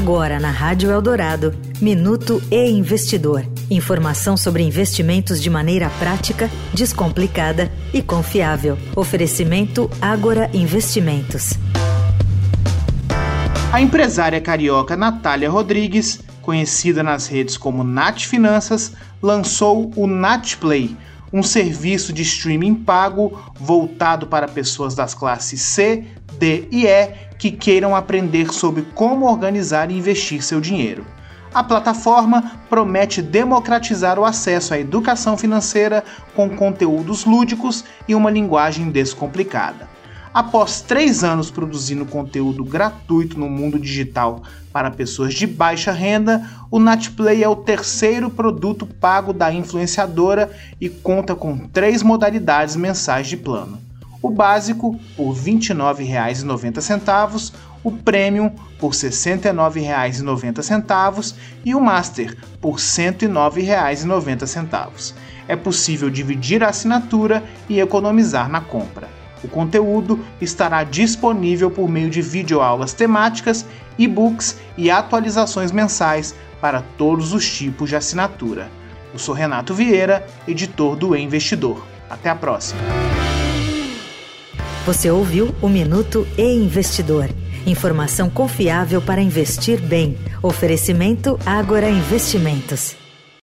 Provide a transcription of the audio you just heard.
Agora na Rádio Eldorado, Minuto e Investidor. Informação sobre investimentos de maneira prática, descomplicada e confiável. Oferecimento Agora Investimentos. A empresária carioca Natália Rodrigues, conhecida nas redes como Nat Finanças, lançou o Natplay, um serviço de streaming pago voltado para pessoas das classes C, D e E que queiram aprender sobre como organizar e investir seu dinheiro. A plataforma promete democratizar o acesso à educação financeira com conteúdos lúdicos e uma linguagem descomplicada. Após três anos produzindo conteúdo gratuito no mundo digital para pessoas de baixa renda, o Natplay é o terceiro produto pago da influenciadora e conta com três modalidades mensais de plano. O básico por R$ 29,90, o Premium por R$ 69,90 e o Master por R$ 109,90. É possível dividir a assinatura e economizar na compra. O conteúdo estará disponível por meio de videoaulas temáticas, e-books e atualizações mensais para todos os tipos de assinatura. Eu sou Renato Vieira, editor do e Investidor. Até a próxima. Você ouviu o Minuto e Investidor. Informação confiável para investir bem. Oferecimento Agora Investimentos.